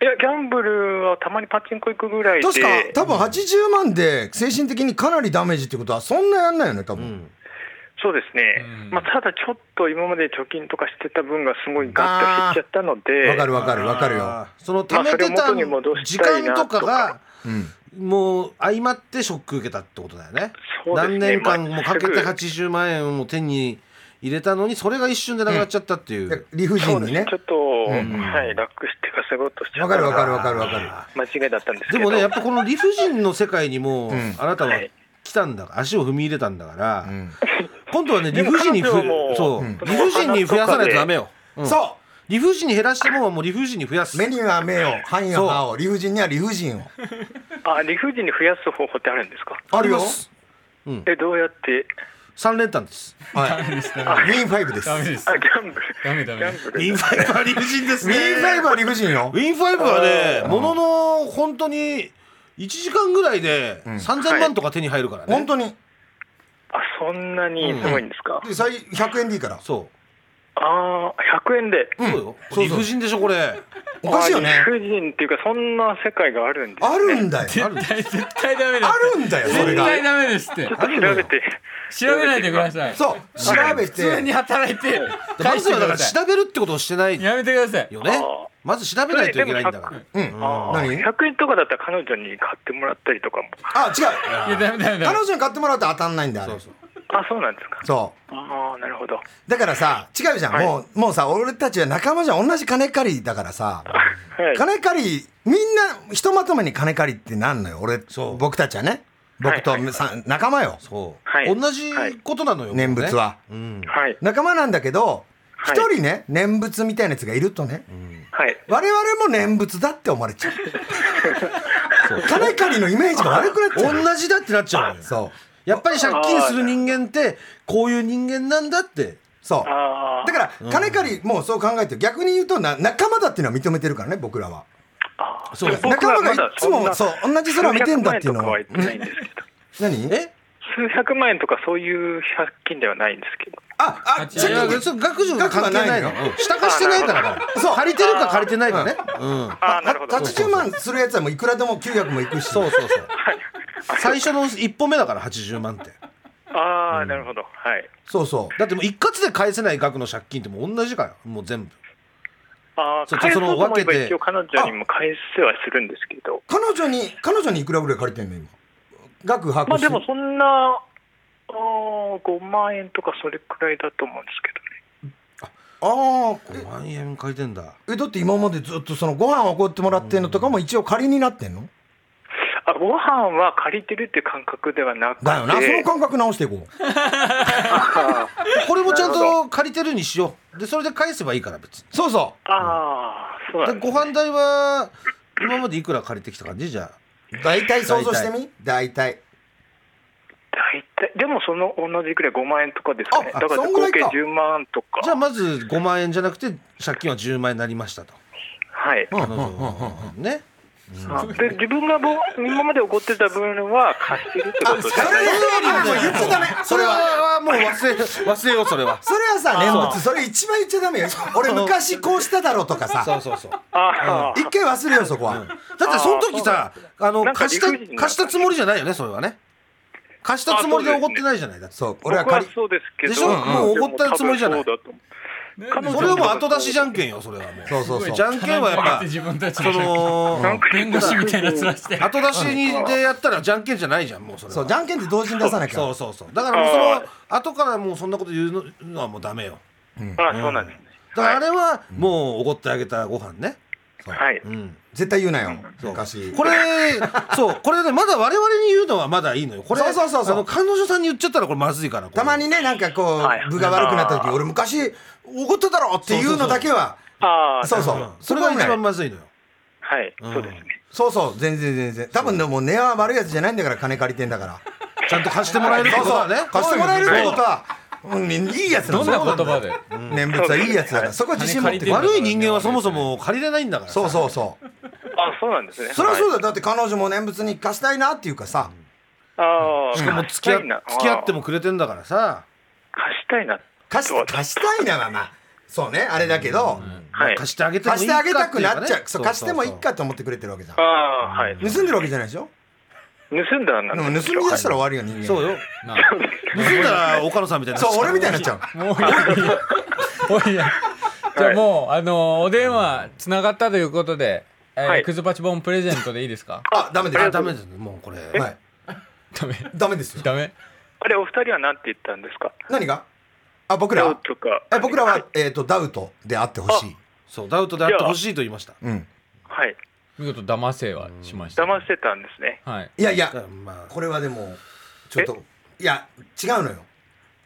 い。や、ギャンブルはたまにパチンコ行くぐらいで、確か多分80万で精神的にかなりダメージってことはそんなやんないよね多分、そうですね、まあ、ただちょっと今まで貯金とかしてた分がすごいガッと減っちゃったので、わかるわかるわかるよ。その貯めてた時間とかがうんもう相まってショック受けたってことだよね。ね。何年間もかけてまあ80万円を手に入れたのにそれが一瞬でなくなっちゃったっていう、で理不尽にね。ちょっと、はい、楽して稼ごうとしちゃったのわかるわかるがわかるわかる。間違いだったんですけど、でもねやっぱこの理不尽の世界にも、ん。あなたははい。来たんだ足を踏み入れたんだから、ん。今度はね理不尽にふそう、うん。理不尽に増やさないとダメよ、うん。そ理不尽に減らしてももう理不尽に増やす。う目には目を歯には歯を理不尽には理不尽を。あ理不尽に増やす方法ってあるんですか？あるよます。えどうやって？3連単です。はい。ウィンファイブです。ダメです。あギャンブル。ダメダメ。ウィンファイブは理不尽ですウィンファイブは理不尽よ。ウィンファイブはねものの本当に1時間ぐらいで3000万とか手に入るからね、本当に。あ、そんなにすごいんですか？で最100円でいいから。そああ、100円で。う、そうよ。そうそう。理不尽でしょこれ。おかしいよね。あ理不尽っていうか、そんな世界があるんです、ね。あるんだよ。絶対絶対ダメですあるんだよそれが。絶対ダメですって。ちょっと調べて。調べないでください。そう。調べ普通にて働いてまずはだから調べるってことをしてないいやめてください。よね。まず調べないといけないんだから。うん。あー。何？100円とかだったら彼女に買ってもらったりとかも。あ違う。いやダメダメダメ。彼女に買ってもらうと当たんないんだよあれ。そうそうあ、そうなんですか。そう。ああ、なるほど。だからさ違うじゃん、はい。もうもうさ俺たちは仲間じゃん。同じ金借りだからさ。はい。金借りみんなひとまとめに金借りってなんのよ。俺そう。僕たちはね。僕と、はいはい。さ仲間よ。そう、はい。同じことなのよ、念仏は、うん。はい。仲間なんだけどはい。一人ね念仏みたいなやつがいるとね、はい。我々も念仏だって思われちゃう。金借りのイメージが悪くなっちゃう。同じだってなっちゃうそうやっぱり借金する人間ってこういう人間なんだって。そう。だから金借りもそう考えて逆に言うとな仲間だっていうのは認めてるからね僕らは。そう仲間がいつもそう同じ空見てんだっていうのは。何？え？数百万円とかそういう借金ではないんですけど。あああいや借金それ学術が関係ないの？下貸してないからだそう借りてるか借りてないかね。うん。ああ、なるほど。80万するやつはもういくらでも900もいくしそうそうそう。最初の一歩目だから80万って。ああ、なるほど。はい。そうそう。だってもう一括で返せない額の借金ってもう同じかよ。もう全部。ああ、そう返そうと思えばその分けて。一応彼女にも返せはするんですけど。彼女に彼女にいくらぐらい借りてんの今？額把握まあでもそんな、あー5万円とかそれくらいだと思うんですけどね。ああ5万円借りてんだ。えだって今までずっとそのご飯をおごってもらってんのとかも一応仮になってんの？あご飯は借りてるっていう感覚ではなくて。だよな。その感覚直していこう。これもちゃんと借りてるにしよう。でそれで返せばいいから別に。そうそあー、そうなんです、でご飯代は今までいくら借りてきた感じ？じゃあう大体想像してみ？大体。大体、でもその同じくらい5万円とかですかね。あだからそんぐらいか。合計10万とか。じゃあまず5万円じゃなくて借金は10万円になりましたと。はい。うんうんうんうんね。あで自分がぼ今まで起こってた分は貸してるってことですそれあもう言っちゃダメ。それははもう忘れ忘れようそれは。それはさ念仏それ一番言っちゃダメよ。俺昔こうしただろうとかそうさそうそう。あー一回忘れようそこは。だってその時さあの貸した貸したつもりじゃないよねそれはね。貸したつもりでおごってないじゃない。だって。そう俺は借りそうですけど、でしょ？もうおごったつもりじゃないそれはもう後出しじゃんけんよそれはもう。そうそうそう。じゃんけんはやっぱ自分たちそのの弁護士みたいな面して後出しにでやったらじゃんけんじゃないじゃんもうそれは。そうじゃんけんって同時に出さなきゃ。そうそうそう。だからもうその後からもうそんなこと言うのはもうダメよ。あそうなんですね。だからあれはもうおごってあげたご飯ねはい。うん。絶対言うなよ。昔。これそう。これねまだ我々に言うのはまだいいのよ。これそうそうそうそう。あの彼女さんに言っちゃったらこれまずいから。たまにねなんかこはい。う部が悪くなった時俺昔おごってたろっていうのだけは。ああ、そうそう。うん。それが一番まずいのよ。はい、うん。そうですね。そうそう。全然全然。多分でも根は悪いやつじゃないんだから金借りてんだから。ちゃんと貸してもらえるってことはね。貸してもらえるってことはうんいいやつどんな言葉で？念仏はいいやつだ。からそこは自信持って悪い人間はそもそも借りれないんだからそうそうそう。あそうなんですね。それはそうだ。だよだって彼女も念仏に貸したいなっていうかさ。ああ、しかも付き合付き合ってもくれてんだからさ。貸したいな。貸し貸したいなはまあそうねあれだけど。はい。貸してあげてもいいか貸してあげたくなっちゃう。そう貸してもいいかと思ってくれてるわけじゃん。ああ、はい。盗んでるわけじゃないでしょ？盗んだなんでも盗み出したら終わりよ人間。そうよ。な 盗んだら岡野さんみたいな。そう俺みたいになっちゃう。もういい。もういい。や じゃあもうあのお電話つながったということで、えーはい。クズパチボンプレゼントでいいですか？あダメです。あダメです。ねもうこれ。はい。ダメ。ダメですよ。ダメ？あれ、お二人は何て言ったんですか？何が？あ僕ダウらとか。え僕らは。はい。えっとダウトであってほしい。そうダウトであってほしいと言いました。うん。はい。見事騙せはしました。騙してたんですね。はい。いやいやまあ。これはでもちょっといや違うのよ。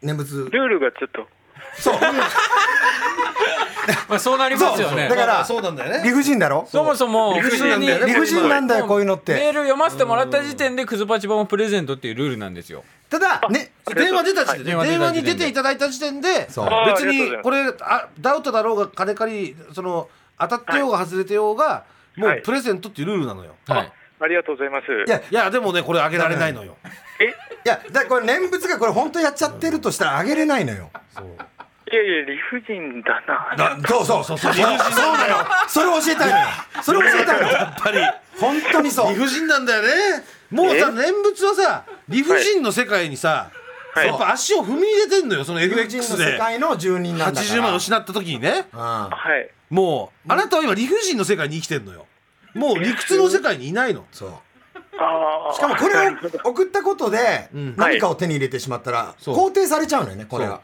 念仏。ルールがちょっと。そう。まあそうなりますよね。だからそうなんだよね。理不尽だろ？そもそも理不尽なんだよね理不尽なんだよこういうのっメーてル読ませてもらった時点でクズパチボンプレゼントっていうルールなんですよ。ただね電話出た時点で、はい。電話に出ていただいた時点で別にこれあダウトだろうが金借りその当たってようが外れてようが、もうはいプレゼントっていうルールなのよ、はい。ありがとうございます。いやいやでもねこれあげられないのよ。え、いやだこれ念仏がこれ本当やっちゃってるとしたらあげれないのよ。いやいや、理不尽だな。だそうそうそうそうそうだよそれを教えたいのよそれを教えたいのやっぱり本当にそう理不尽なんだよねもうさ念仏はさ理不尽の世界にさ、はいやっぱ足を踏み入れてんのよその理不尽の FX 世で界の住人なんだから80万失った時にねうんはい。もうあなたは今理不尽の世界に生きてんのよもう理屈の世界にいないの。そう。ああ。しかもこれを送ったことでん。何かを手に入れてしまったらそう。肯定されちゃうのよねこれが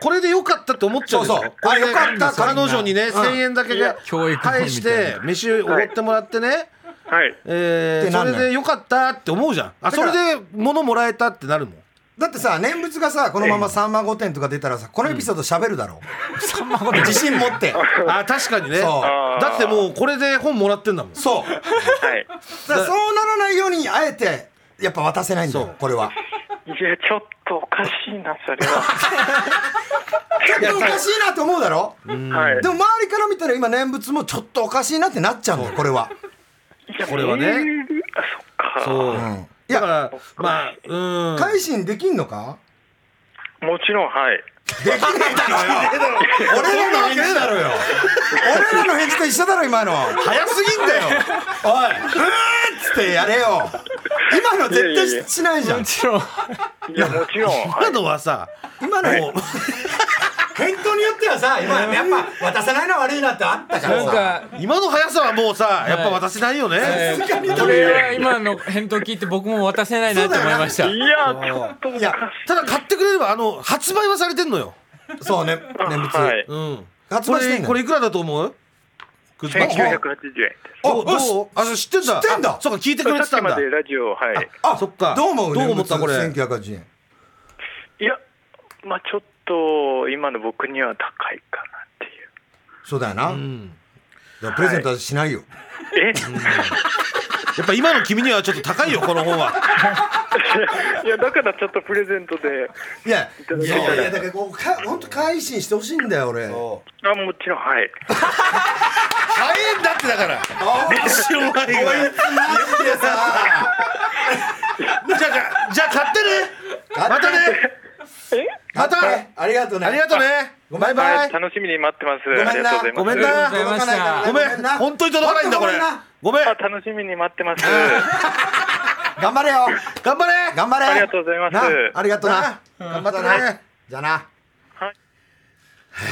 これでよかったって思っちゃうでしょそうそう。これであよかった。彼女にねうん。1000円だけいや教育返して飯をおごってもらってね。はい。えーそってなんのよ。れでよかったって思うじゃん。あそだかられで物もらえたってなるもんだってさ念仏がさこのままさんま御殿とか出たらさこのエピソード喋るだろう。自信持って。あ確かにね。そう。だってもうこれで本もらってんだもん。そう。はい。そうならないようにあえてやっぱ渡せないんだよこれは。いや、ちょっとおかしいな、それは。ちょっとおかしいなと思うだろ？はい。でも周りから見たら今念仏もちょっとおかしいなってなっちゃうんだよこれは。いやこれはね。メールあ、そっか。そう。うんだからまあうん改心できんのか？もちろん、はい。できねえだろよ 俺らの返事だろよ俺らの返事と一緒だろ今の早すぎんだよおい、うーんっつってやれよ。今の絶対ししないじゃんも。ちろんいや、もちろん。は今い。のはさ今の、もう返答によってはさ、今やっぱ渡さないの悪いなってあったからさ。なんか今の速さはもうさやっぱ渡せないよね。えー これは今の返答聞いて僕も渡せないなと思いました。いや、ちょっとい。いやただ買ってくれればあの発売はされてんのよ。そうね、念仏。はい。うん。こ発売してんのれこれいくらだと思う？くず1980箱円。どうあどう？あ知ってんだ。知ってんだ。あそうか聞いてくれさってきまたんだでラジオ、はい。あ、そっか。どう思う？どう思ったこれ？念仏1980円。いや、まあちょっと、今の僕には高いかなっていう。そうだよな。うん。だプレゼントはしないよ。え？やっぱ今の君にはちょっと高いよ この本は。いや、だからちょっとプレゼントで。いや、いやいや、だからこう、か本当改心してほしいんだよ、俺。あ、もちろん、はい。早いんだってだから。練習前が。じゃあじゃあ買ってね。またねまた！ありがとうね。ありがとうね。ごめんバイバイ。はい、楽しみに待ってます。ごめんな。ありがとうございます。ごめんな。ごめん本当に届かないんだこれ。ごめんあ、楽しみに待ってます。頑張れよ。頑張れ。頑張れ。ありがとうございます。なありがとうな。頑張ってね。じゃあな。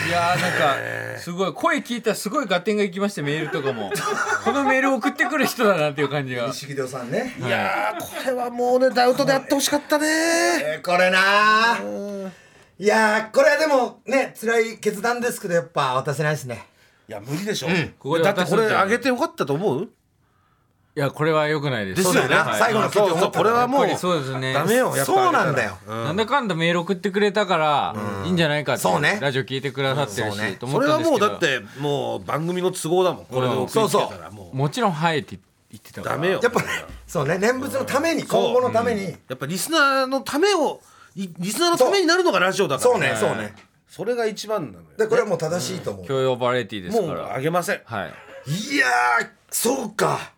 い。やーなんかすごい。声聞いたらすごい合点がいきましてメールとかも。このメール送ってくる人だなっていう感じが。錦戸さんね。い。やーこれはもうねダウトでやってほしかったね。えーこれなーいやーこれはでもね辛い決断ですけどやっぱ渡せないですね。いや無理でしょ。ここでだってこれあげてよかったと思う？いやこれは良くないです。ですよね。はい最後のそうそうこれはもうそうですね。ダメよやっぱそうなんだよ。なんだかんだメール送ってくれたからいいんじゃないかってそうね。ラジオ聞いてくださってるうんそうね。しと思それはもうだってもう番組の都合だもん。これで送りつけたらもう。もちろん「はい」って言ってたから。ダメよ。やっぱそうね。念仏のために今後のために。やっぱリスナーのためをいリスナーのためになるのがラジオだからそう。ねそうね。それが一番なのよでこれはもう正しいと思う。教養バラエティですもうからあげません。はい。いやーそうか。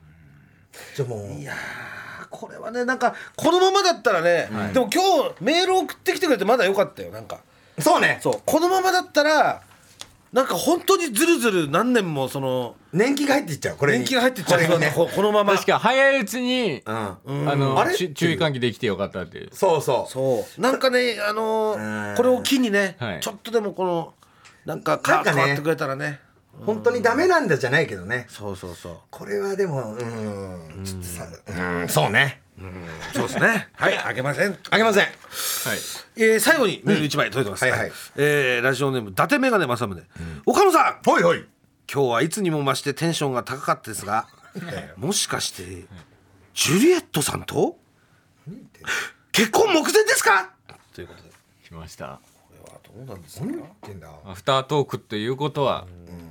じゃあもう。これはねなんかこのままだったらね、でも今日メール送ってきてくれてまだよかったよなんか。そうね。そう。このままだったらなんか本当にずるずる何年もその年季が入っていっちゃうこれに。年季が入ってっちゃうこね。ここのまま。確か早いうちにうん。あのあ注意喚起できてよかったっていう。そうそう。そう。なんかねあのーうん。これを機にね、はい。ちょっとでもこのなんかかなんかね変わってくれたらね。本当にダメなんだじゃないけどね。そうそうそう。これはでもうーん。ちょっとさうーんそうねそうですね。はい。あげません。あげません。はい。えー最後にメール一枚届いてます、はいはい。えーラジオネーム伊達メガネ正宗、岡野さん。ほいほい。今日はいつにも増してテンションが高かったですがもしかしてジュリエットさんと結婚目前ですか？ということで。来ました。これはどうなんですか？何言ってんだ？アフタートークということは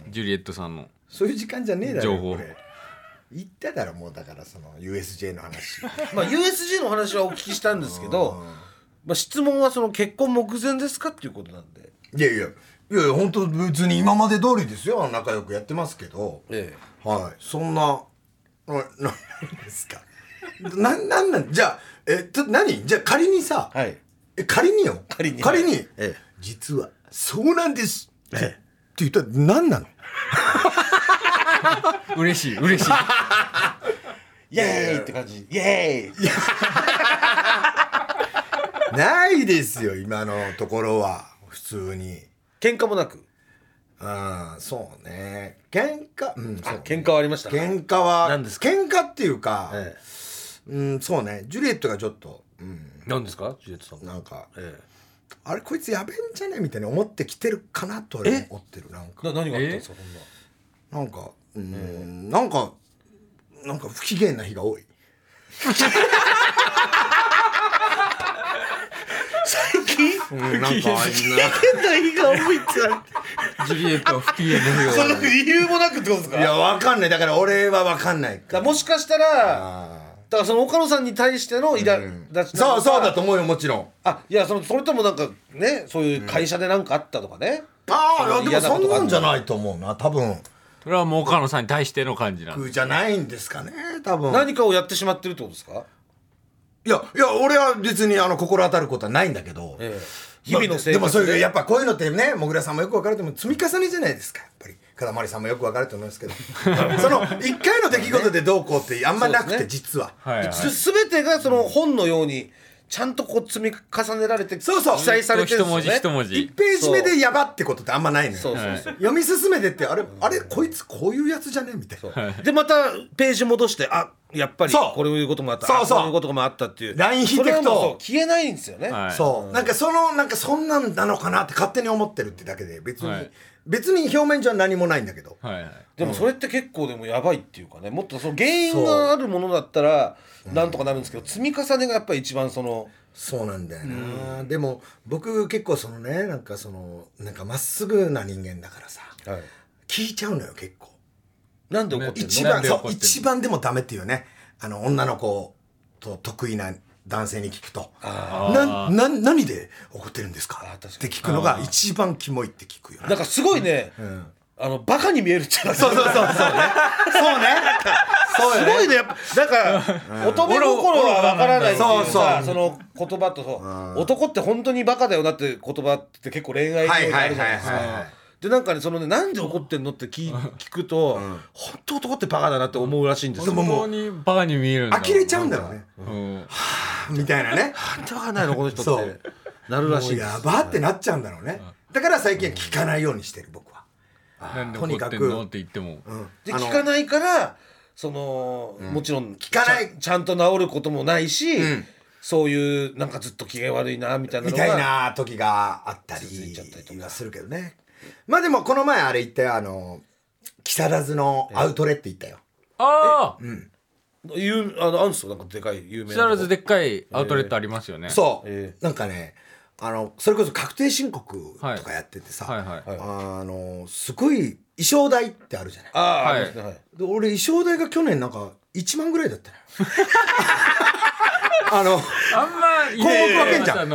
ジュリエットさんのそういう時間じゃねえだろ情報これ言っただろもうだからその USJ の話。まあ USG の話はお聞きしたんですけど、まあ、質問はその結婚目前ですかっていうことなんで。いやいや。いやいや本当別に今まで通りですよ。仲良くやってますけど。えはい。そんなななんですか。ななんなん？じゃあえちょっと何？じゃあ仮にさ、はい。え仮によ。仮に。仮に、ええ。実はそうなんです、って言ったら何なの？嬉しい嬉しい。イエーイって感じ。イエーイ。ないですよ今のところは。普通に。喧嘩もなく。うんそうね。喧嘩うんそう喧嘩はありましたか？喧嘩は何ですか？喧嘩っていうか、えうんそうね。ジュリエットがちょっと、うん、え何ですか？ジュリエットさん。なんかえあれこいつやべえんじゃね？みたいに思ってきてるかなと俺思ってるなんか。何があったんですか？そんな。なんかうん。なんかなんか不機嫌な日が多い。最近？うん、なんかあんな。変な日が多いってジュリエット不機嫌な日そのを理由もなくってことですか？いやわかんない。だから俺はわかんない。もしかしたらあだからその岡野さんに対してのイラ立ちーそうそうだとと思うよもちろん。あいやそのそれともなんかねそういう会社で何かあったとかね、ああでもそんなんじゃないと思うな多分それはもう岡野さんに対しての感じなんで僕じゃないんですかね多分。何かをやってしまってるってことですか、いやいや俺は別にあの心当たることはないんだけど、ええ。日々の生活で？もそういうやっぱこういうのってねもぐらさんもよく分かると思う。積み重ねじゃないですかやっぱり。風間さんもよく分かると思いますけど。その一回の出来事でどうこうってあんまなくて、ね。実は、はいはい。す全てがその本のようにちゃんとこう積み重ねられてそうそう。記載されてる一文字んですよね。一文字1ページ目でやばってことってあんまないのよそうそうそう読み進めてってあれあれこいつこういうやつじゃね？みたいな。でまたページ戻してあやっぱりそう。こういうこともあった。そうそう。あこういうこともあったっていう。ライン引いていくと。消えないんですよね、はい。そう。なんかそのなんかそんなんなのかなって勝手に思ってるってだけで別に、はい。別に表面上は何もないんだけど。はいはい。でもそれって結構でもやばいっていうかね。もっとその原因があるものだったらなんとかなるんですけど積み重ねがやっぱり一番そのそうなんだよな、でも僕結構そのねなんかそのなんかまっすぐな人間だからさ聞いちゃうのよ結構。なんで怒ってるの？一番一番でもダメっていうね。あの女の子と得意な男性に聞くと「なな何で怒ってるんですか?」って聞くのが一番キモいって聞くよなんかすごいね、あのバカに見えるっていうかそうそうそうそうね。そうね。そうすごいね。やっぱなんか乙女心はわからないっていうそうさそう。その言葉とそう。男って本当にバカだよなって言葉って結構恋愛にあるじゃないですか。でなんかねそのねなんで怒ってんのって聞い聞くと本当男ってバカだなって思うらしいんですよ。本当に。バカに見えるんだ。呆れちゃうんだろうね。うん。みたいなね。なんでわかんないのこの人って。なるらしいやばってなっちゃうんだろうね。だから最近は聞かないようにしてる僕はなんでとにかく怒ってんの？って言っても。で聞かないからその、もちろん聞かない。ちゃんと治ることもないし、ん。そういうなんかずっと機嫌悪いなみたいなみたいな時があったり続いちゃったりとか。はするけどね。まあでもこの前あれ言ったよあの木更津のアウトレって言ったよ。ああ有あのあるんですよ。なんかでかい有名な木更津でっかいアウトレットありますよね。そう、え。なんかねあのそれこそ確定申告とかやっててさ、はいはい。あのすごい衣装代ってあるじゃない？ああ、はい。で俺衣装代が去年なんか1万ぐらいだったのよ。あのあんま広告分けんじゃん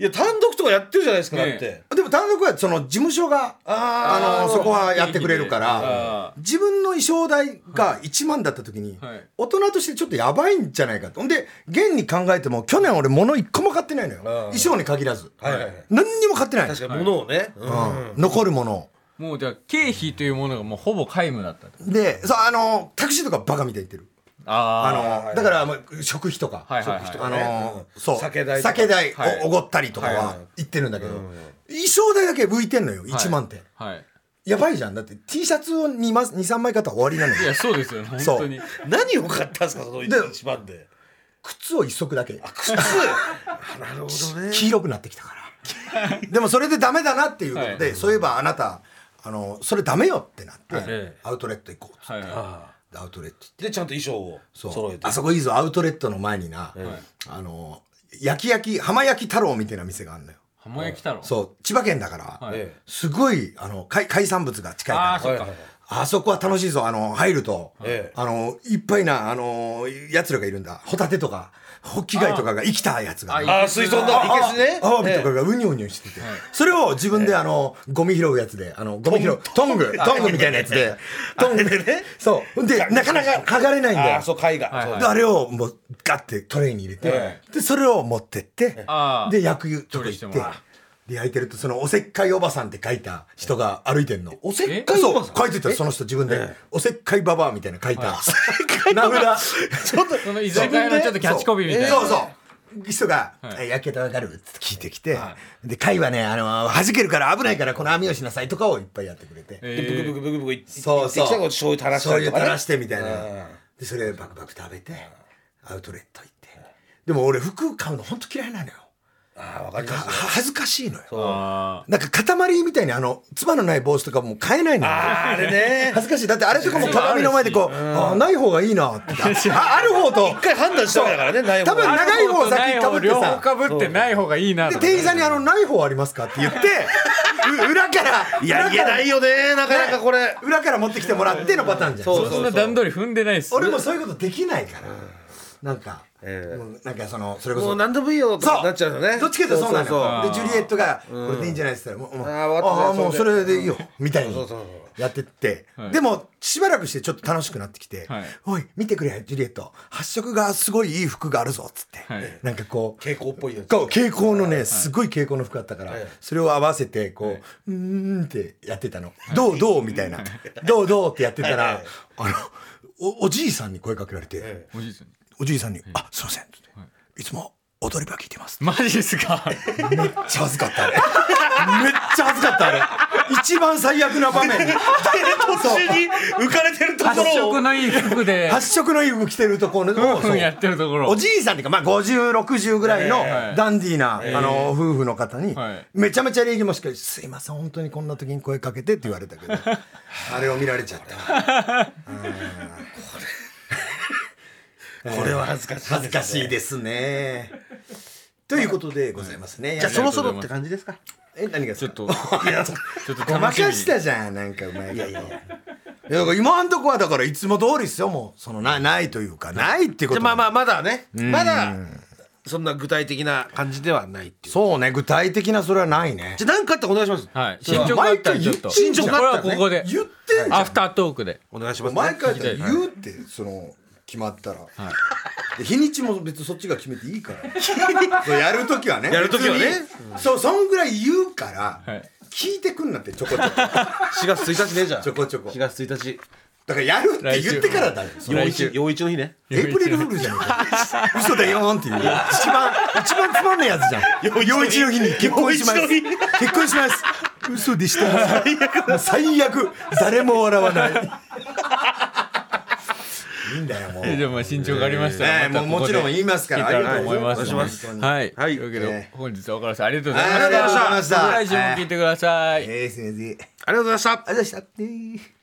いや単独とかやってるじゃないですか、ねだって。でも単独はその事務所があのそこはやってくれるからあ自分の衣装代が1万だった時にはい。大人としてちょっとやばいんじゃないかと。ほんで現に考えても去年俺物1個も買ってないのよ。衣装に限らず。はいはい。はい。何にも買ってない。確かに物をね、うん。うん。残るものを。もうじゃあ経費というものがもうほぼ皆無だったと。でそうあのタクシーとかバカみたいに言ってるああのだからもう食費とか。はいはいはい。あ食費とかね。のそう。酒代酒代はい。おおごったりとかは言ってるんだけど。衣装代だけ浮いてんのよ。1万って。あはい。やばいじゃん。だって T シャツを23枚買ったら終わりなのよ。いやそうですよね。本そう。当に。何を買ったんですかそので一番で。靴を一足だけ。靴。なるほどね。黄色くなってきたから。でもそれでダメだなっていうことで、はい。そういえばあなたあのそれダメよってなって、えアウトレット行こうっつって、はいはでアウトレット行って。でちゃんと衣装をそう。揃えて。あそこいいぞ。アウトレットの前にな、あの焼き焼き浜焼き太郎みたいな店があるのよ。浜焼き太郎？そう。千葉県だから、はい。えすごいあの海海産物が近いから。ああそっか。はいはい。あそこは楽しいぞ。あの入ると、ええ。あのいっぱいなあのやつらがいるんだ。ホタテとかホッキ貝とかが生きたやつがああ水槽の。いけすね。アワビとかがウニョウニョしてて、それを自分であのゴミ拾うやつであのゴミ拾う。トング。トングみたいなやつで。トングで。ね。そう。でなかなか剥がれないんだよ。ああそう貝が、はいであれをもうガッてトレイに入れて、えでそれを持ってってああで焼くとこ行って。焼いてるとそのおせっかいおばさんって書いた人が歩いてんの。おせっかいそうおばさん？書いてたその人自分で「おせっかいババア」みたいな書いた 名札。ちょっとその居酒屋のちょっとキャッチコピーみたいな。そう。そう人が「はい。え焼けたわかる?」って聞いてきて「で貝はねあの弾けるから危ないからこの網をしなさい」とかをいっぱいやってくれて。えブクブクブクブクいってそうそう。いってきたら醤油垂らしたりとか、ね、醤油垂らしてみたいな。うん。でそれバクバク食べてアウトレット行って。でも俺服買うの本当嫌いなのよああわかりますよ。は恥ずかしいのよ。あなんか塊みたいにあのつばのない帽子とかもう買えないのよ。あああれね。恥ずかしい。だってあれとかも鏡の前でこうあない方がいいなって。あある方と。一回判断したからねない方多分あ長い方先かぶってさ。両方かぶってない方がいいなでと店員さんに「あのない方ありますか?」って言って う裏からいや言えないよねなかなかこれ、裏から持ってきてもらってのパターンじゃん。そうそんな段取り踏んでないっす俺もそういうことできないからなんかええ。もうなんかそのそれこそもう何でもいいよとそう。かなっちゃうよね。どっちかというとそうなのそう。よ。でジュリエットが「これでいいんじゃない?」って言ったら「もうああーもうそそれでいいよ」みたいにそうそうそうやってって。はい。でもしばらくしてちょっと楽しくなってきてはい「おい見てくれジュリエット。発色がすごいいい服があるぞ」っつって。はい。なんかこう蛍光っぽいやつ。蛍光のねすごい蛍光の服あったからはい。それを合わせてこううーんってやってたの「どうどう?」みたいな「どうどう?」ってやってたはい。らあのおおじいさんに声かけられて。えおじいさんにおじいさんに「あすいません」って。い。つも踊り場聞いてます」マジですか？めっちゃ恥ずかったあれ。めっちゃ恥ずかったあれ。一番最悪な場面。途中に浮かれてるとこ発ろを。色のいい服で。発色のいい服着てるところのやってるところおじいさんっていうかまあ5060ぐらいのはい。ダンディーな、あの夫婦の方に、はい。めちゃめちゃ礼儀もしっかり「すいません本当にこんな時に声かけて」って言われたけどあれを見られちゃった。こ れは恥ずかしい恥ずかしいですね。ということでございますね、じゃあそろそろって感じですか？え何が ちょっといやちょっとごまかしたじゃんなんかうまいいやいや。いや今んとこはだからいつも通りですよもう。そのなないというかないってことじゃあまあまあまだね。まだそんな具体的な感じではないっていう。そうね具体的なそれはないね。じゃあ何かあったらお願いします。はい。それは進捗があったらちょっと。進捗これがあったらね。はここで。言ってんじゃん。アフタートークで。お願いしますね。毎回言うってその決まったら、で日にちも別にそっちが決めていいから。そうやるときはね。やる時はね。別に。そうそんぐらい言うから、はい。聞いてくんなってちょこちょこ。4月1日ねじゃあ。ちょこちょこ。4月1日。だからやるって言ってからだよ。陽一。陽一の日ね。エイプリルフールじゃん嘘だよーんっていう。一番一番つまんないやつじゃん。陽一の日に結婚します。結婚します。嘘でした。最悪。最悪。誰も笑わないいいんだよもう。でもまあ進捗がありましたえらえもうもちろん言いますからありがとうございます。はい。はい。というわけでえ本日は岡田さんありがとうございまありがとうございました。来週も聞いてください。ええ先生ありがとうございました。ありがとうございました